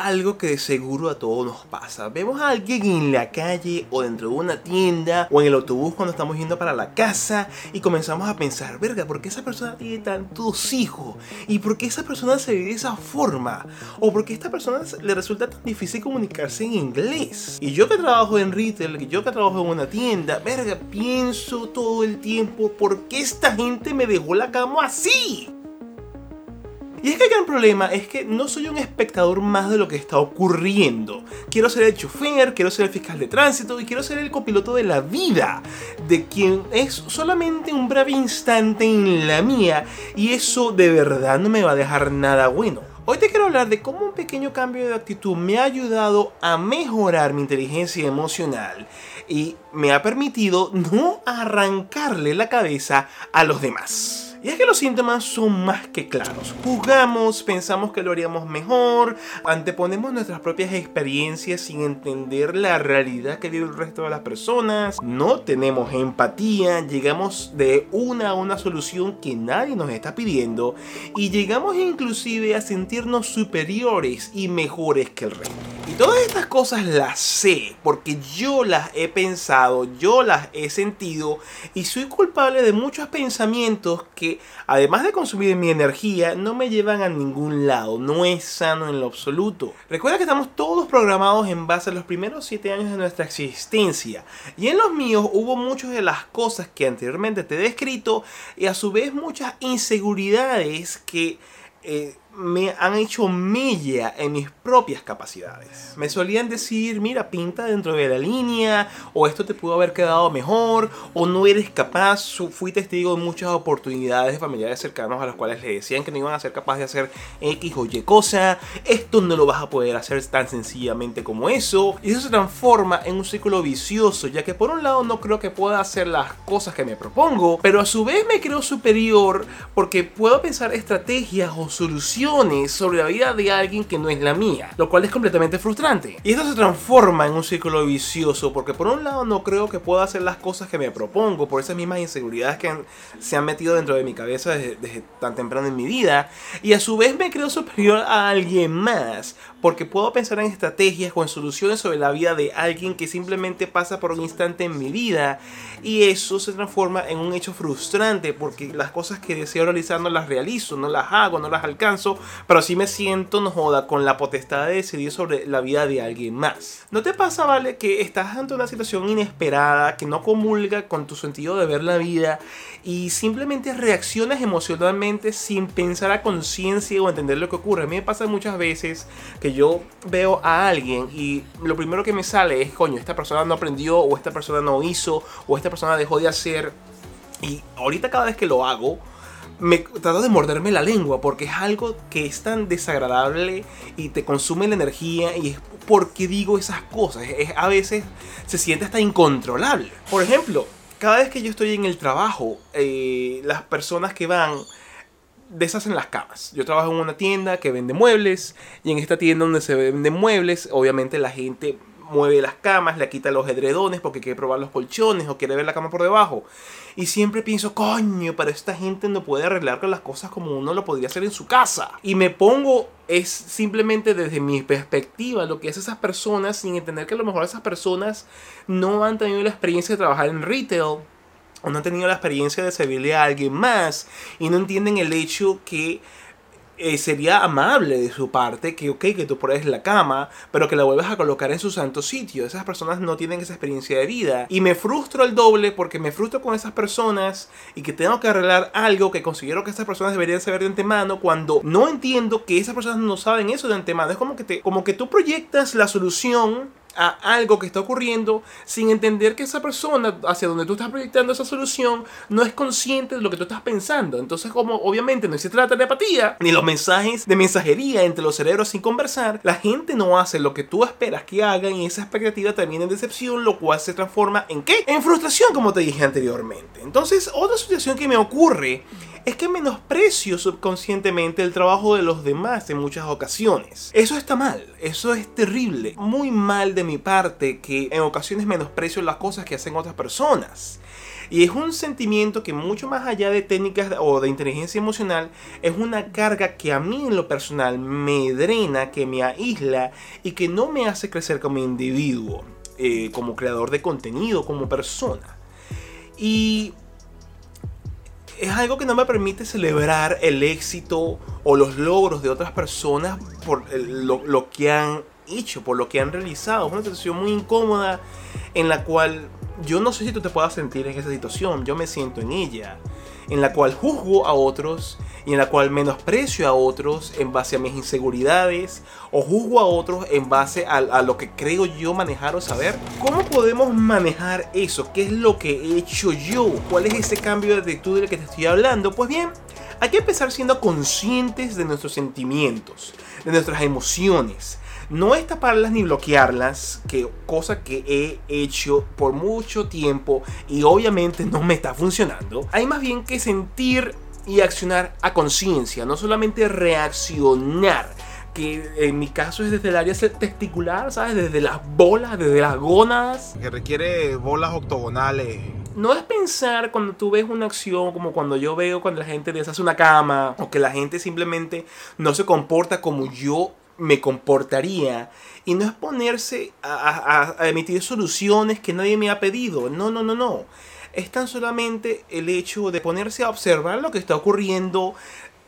algo que de seguro a todos nos pasa. Vemos a alguien en la calle o dentro de una tienda o en el autobús cuando estamos yendo para la casa y comenzamos a pensar, verga, ¿por qué esa persona tiene tantos hijos? ¿Y por qué esa persona se ve de esa forma? ¿O por qué esta persona le resulta tan difícil comunicarse en inglés? Y yo que trabajo en retail, yo que trabajo en una tienda, verga, pienso todo el tiempo, ¿por qué esta gente me dejó la cama así? Y es que el gran problema es que no soy un espectador más de lo que está ocurriendo. Quiero ser el chofer, quiero ser el fiscal de tránsito y quiero ser el copiloto de la vida, de quien es solamente un breve instante en la mía y eso de verdad no me va a dejar nada bueno. Hoy te quiero hablar de cómo un pequeño cambio de actitud me ha ayudado a mejorar mi inteligencia emocional y me ha permitido no arrancarle la cabeza a los demás. Y es que los síntomas son más que claros. Juzgamos, pensamos que lo haríamos mejor, anteponemos nuestras propias experiencias sin entender la realidad que vive el resto de las personas, no tenemos empatía, llegamos de una a una solución que nadie nos está pidiendo y llegamos inclusive a sentirnos superiores y mejores que el resto. Y todas estas cosas las sé porque yo las he pensado, yo las he sentido y soy culpable de muchos pensamientos que además de consumir mi energía, no me llevan a ningún lado. No es sano en lo absoluto. Recuerda que estamos todos programados en base a los primeros 7 años de nuestra existencia. Y en los míos hubo muchas de las cosas que anteriormente te he descrito y a su vez muchas inseguridades que... Eh, me han hecho mella en mis propias capacidades. Me solían decir, mira, pinta dentro de la línea, o esto te pudo haber quedado mejor, o no eres capaz. Fui testigo de muchas oportunidades de familiares cercanos a los cuales le decían que no iban a ser capaces de hacer X o Y cosa. Esto no lo vas a poder hacer tan sencillamente como eso. Y eso se transforma en un círculo vicioso, ya que por un lado no creo que pueda hacer las cosas que me propongo, pero a su vez me creo superior porque puedo pensar estrategias o soluciones sobre la vida de alguien que no es la mía, lo cual es completamente frustrante. Y esto se transforma en un círculo vicioso porque por un lado no creo que pueda hacer las cosas que me propongo por esas mismas inseguridades que se han metido dentro de mi cabeza desde, desde tan temprano en mi vida y a su vez me creo superior a alguien más porque puedo pensar en estrategias o en soluciones sobre la vida de alguien que simplemente pasa por un instante en mi vida y eso se transforma en un hecho frustrante porque las cosas que deseo realizar no las realizo, no las hago, no las alcanzo pero sí me siento, no joda, con la potestad de decidir sobre la vida de alguien más. ¿No te pasa, vale, que estás ante una situación inesperada, que no comulga con tu sentido de ver la vida y simplemente reaccionas emocionalmente sin pensar a conciencia o entender lo que ocurre? A mí me pasa muchas veces que yo veo a alguien y lo primero que me sale es, coño, esta persona no aprendió o esta persona no hizo o esta persona dejó de hacer. Y ahorita cada vez que lo hago, me trato de morderme la lengua porque es algo que es tan desagradable y te consume la energía y es porque digo esas cosas. Es, a veces se siente hasta incontrolable. Por ejemplo, cada vez que yo estoy en el trabajo, eh, las personas que van deshacen las camas. Yo trabajo en una tienda que vende muebles y en esta tienda donde se venden muebles, obviamente la gente mueve las camas, le quita los edredones porque quiere probar los colchones o quiere ver la cama por debajo. Y siempre pienso, coño, pero esta gente no puede arreglar las cosas como uno lo podría hacer en su casa. Y me pongo, es simplemente desde mi perspectiva, lo que es esas personas, sin entender que a lo mejor esas personas no han tenido la experiencia de trabajar en retail o no han tenido la experiencia de servirle a alguien más y no entienden el hecho que eh, sería amable de su parte que, ok, que tú pones la cama, pero que la vuelvas a colocar en su santo sitio. Esas personas no tienen esa experiencia de vida. Y me frustro el doble porque me frustro con esas personas y que tengo que arreglar algo que considero que esas personas deberían saber de antemano cuando no entiendo que esas personas no saben eso de antemano. Es como que, te, como que tú proyectas la solución a algo que está ocurriendo sin entender que esa persona hacia donde tú estás proyectando esa solución no es consciente de lo que tú estás pensando. Entonces, como obviamente no existe la telepatía ni los mensajes de mensajería entre los cerebros sin conversar, la gente no hace lo que tú esperas que hagan y esa expectativa termina en decepción, lo cual se transforma en qué? En frustración, como te dije anteriormente. Entonces, otra situación que me ocurre es que menosprecio subconscientemente el trabajo de los demás en muchas ocasiones. Eso está mal, eso es terrible, muy mal de mi parte que en ocasiones menosprecio las cosas que hacen otras personas. Y es un sentimiento que mucho más allá de técnicas o de inteligencia emocional, es una carga que a mí en lo personal me drena, que me aísla y que no me hace crecer como individuo, eh, como creador de contenido, como persona. Y es algo que no me permite celebrar el éxito o los logros de otras personas por lo, que han hecho, por lo que han realizado. Es una situación muy incómoda en la cual yo no sé si tú te puedas sentir en esa situación, yo me siento en ella, en la cual juzgo a otros y en la cual menosprecio a otros en base a mis inseguridades o juzgo a otros en base a, lo que creo yo manejar o saber. ¿Cómo podemos manejar eso? ¿Qué es lo que he hecho yo? ¿Cuál es ese cambio de actitud del que te estoy hablando? Pues bien, hay que empezar siendo conscientes de nuestros sentimientos, de nuestras emociones, no es taparlas ni bloquearlas, que cosa que he hecho por mucho tiempo y obviamente no me está funcionando. Hay más bien que sentir y accionar a conciencia, no solamente reaccionar que en mi caso es desde el área testicular, ¿sabes? Desde las bolas, desde las gónadas. Que requiere bolas octogonales. No es pensar cuando tú ves una acción como cuando yo veo cuando la gente deshace una cama o que la gente simplemente no se comporta como yo me comportaría y no es ponerse a, emitir soluciones que nadie me ha pedido. No, no, no, no. Es tan solamente el hecho de ponerse a observar lo que está ocurriendo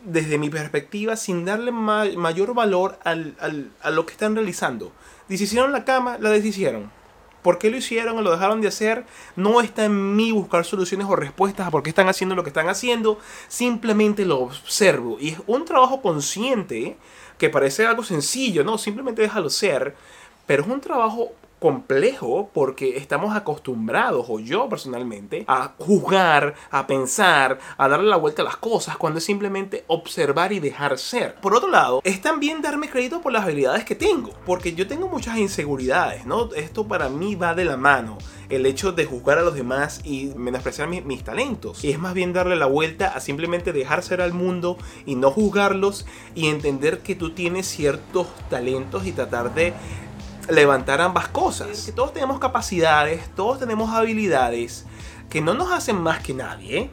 desde mi perspectiva sin darle mayor valor a lo que están realizando. Deshicieron la cama, la deshicieron. ¿Por qué lo hicieron o lo dejaron de hacer? No está en mí buscar soluciones o respuestas a por qué están haciendo lo que están haciendo. Simplemente lo observo. Y es un trabajo consciente que parece algo sencillo, no, simplemente déjalo ser, pero es un trabajo complejo porque estamos acostumbrados, o yo personalmente, a juzgar, a pensar, a darle la vuelta a las cosas cuando es simplemente observar y dejar ser. Por otro lado, es también darme crédito por las habilidades que tengo, porque yo tengo muchas inseguridades, ¿no? Esto para mí va de la mano el hecho de juzgar a los demás y menospreciar mis, mis, talentos. Y es más bien darle la vuelta a simplemente dejar ser al mundo y no juzgarlos y entender que tú tienes ciertos talentos y tratar de levantar ambas cosas. Que todos tenemos capacidades, todos tenemos habilidades que no nos hacen más que nadie,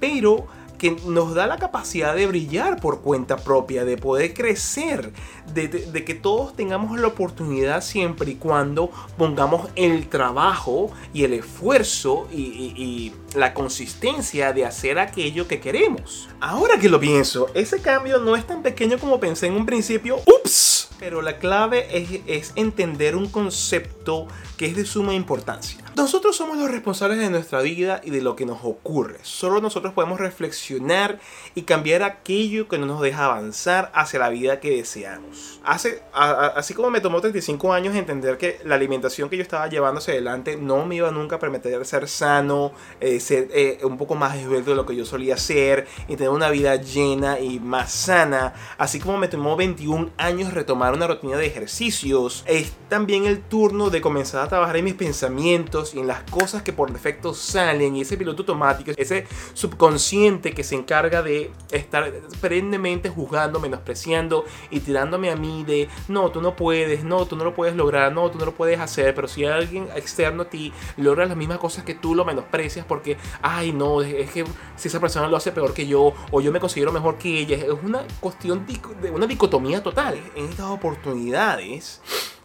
pero que nos da la capacidad de brillar por cuenta propia, de poder crecer, de, que todos tengamos la oportunidad siempre y cuando pongamos el trabajo y el esfuerzo y, y la consistencia de hacer aquello que queremos. Ahora que lo pienso, ese cambio no es tan pequeño como pensé en un principio. ¡Ups! Pero la clave es, entender un concepto que es de suma importancia. Nosotros somos los responsables de nuestra vida y de lo que nos ocurre. Solo nosotros podemos reflexionar y cambiar aquello que no nos deja avanzar hacia la vida que deseamos. Hace, así como me tomó 35 años entender que la alimentación que yo estaba llevando hacia adelante no me iba nunca a permitir ser sano, eh, ser eh, un poco más esbelto de lo que yo solía ser y tener una vida llena y más sana. Así como me tomó 21 años retomar una rutina de ejercicios, es también el turno de comenzar a trabajar en mis pensamientos y en las cosas que por defecto salen y ese piloto automático, ese subconsciente que se encarga de estar perennemente juzgando, menospreciando y tirándome a mí de no, tú no puedes, no, tú no lo puedes lograr, no, tú no lo puedes hacer, pero si alguien externo a ti logra las mismas cosas que tú lo menosprecias porque, ay, no, es que si esa persona lo hace peor que yo o yo me considero mejor que ella, es una cuestión de una dicotomía total. En esta oportunidades,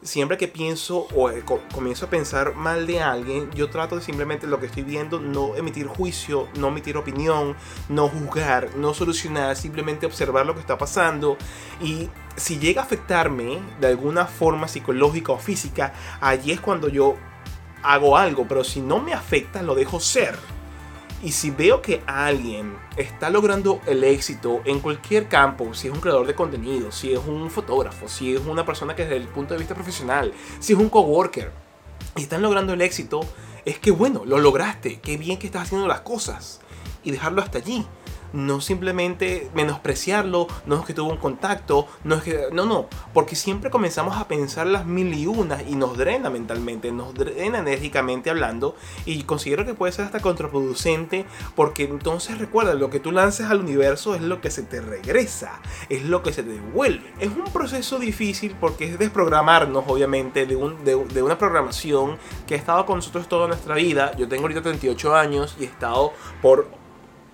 siempre que pienso o eh, comienzo a pensar mal de alguien, yo trato de simplemente lo que estoy viendo, no emitir juicio, no emitir opinión, no juzgar, no solucionar, simplemente observar lo que está pasando y si llega a afectarme de alguna forma psicológica o física, allí es cuando yo hago algo, pero si no me afecta, lo dejo ser. Y si veo que alguien está logrando el éxito en cualquier campo, si es un creador de contenido, si es un fotógrafo, si es una persona que desde el punto de vista profesional, si es un coworker, y están logrando el éxito, es que bueno, lo lograste, qué bien que estás haciendo las cosas y dejarlo hasta allí. No simplemente menospreciarlo, no es que tuvo un contacto, no es que. No, no, porque siempre comenzamos a pensar las mil y unas y nos drena mentalmente, nos drena enérgicamente hablando y considero que puede ser hasta contraproducente porque entonces recuerda, lo que tú lances al universo es lo que se te regresa, es lo que se te devuelve. Es un proceso difícil porque es desprogramarnos, obviamente, de, un, de, de una programación que ha estado con nosotros toda nuestra vida. Yo tengo ahorita 38 años y he estado por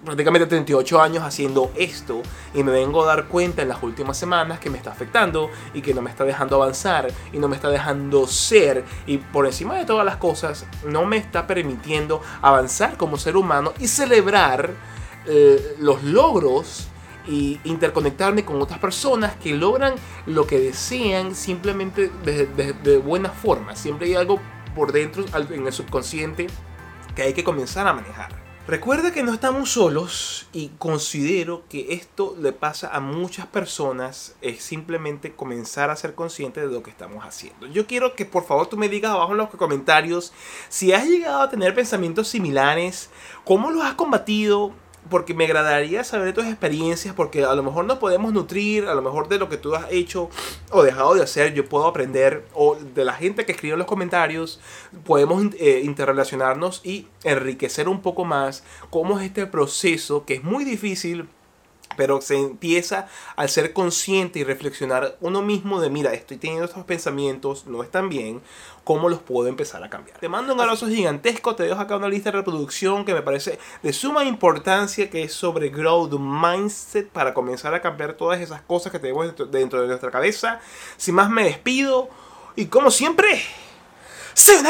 prácticamente 38 años haciendo esto y me vengo a dar cuenta en las últimas semanas que me está afectando y que no me está dejando avanzar y no me está dejando ser y por encima de todas las cosas no me está permitiendo avanzar como ser humano y celebrar eh, los logros y interconectarme con otras personas que logran lo que desean simplemente de, de, de buena forma. Siempre hay algo por dentro en el subconsciente que hay que comenzar a manejar. Recuerda que no estamos solos y considero que esto le pasa a muchas personas, es simplemente comenzar a ser consciente de lo que estamos haciendo. Yo quiero que por favor tú me digas abajo en los comentarios si has llegado a tener pensamientos similares, cómo los has combatido, porque me agradaría saber tus experiencias, porque a lo mejor nos podemos nutrir, a lo mejor de lo que tú has hecho o dejado de hacer, yo puedo aprender, o de la gente que escribe en los comentarios, podemos eh, interrelacionarnos y enriquecer un poco más cómo es este proceso que es muy difícil pero se empieza al ser consciente y reflexionar uno mismo de, mira, estoy teniendo estos pensamientos, no están bien, ¿cómo los puedo empezar a cambiar? Te mando un abrazo gigantesco, te dejo acá una lista de reproducción que me parece de suma importancia, que es sobre Growth Mindset, para comenzar a cambiar todas esas cosas que tenemos dentro de nuestra cabeza. Sin más me despido, y como siempre, ¡se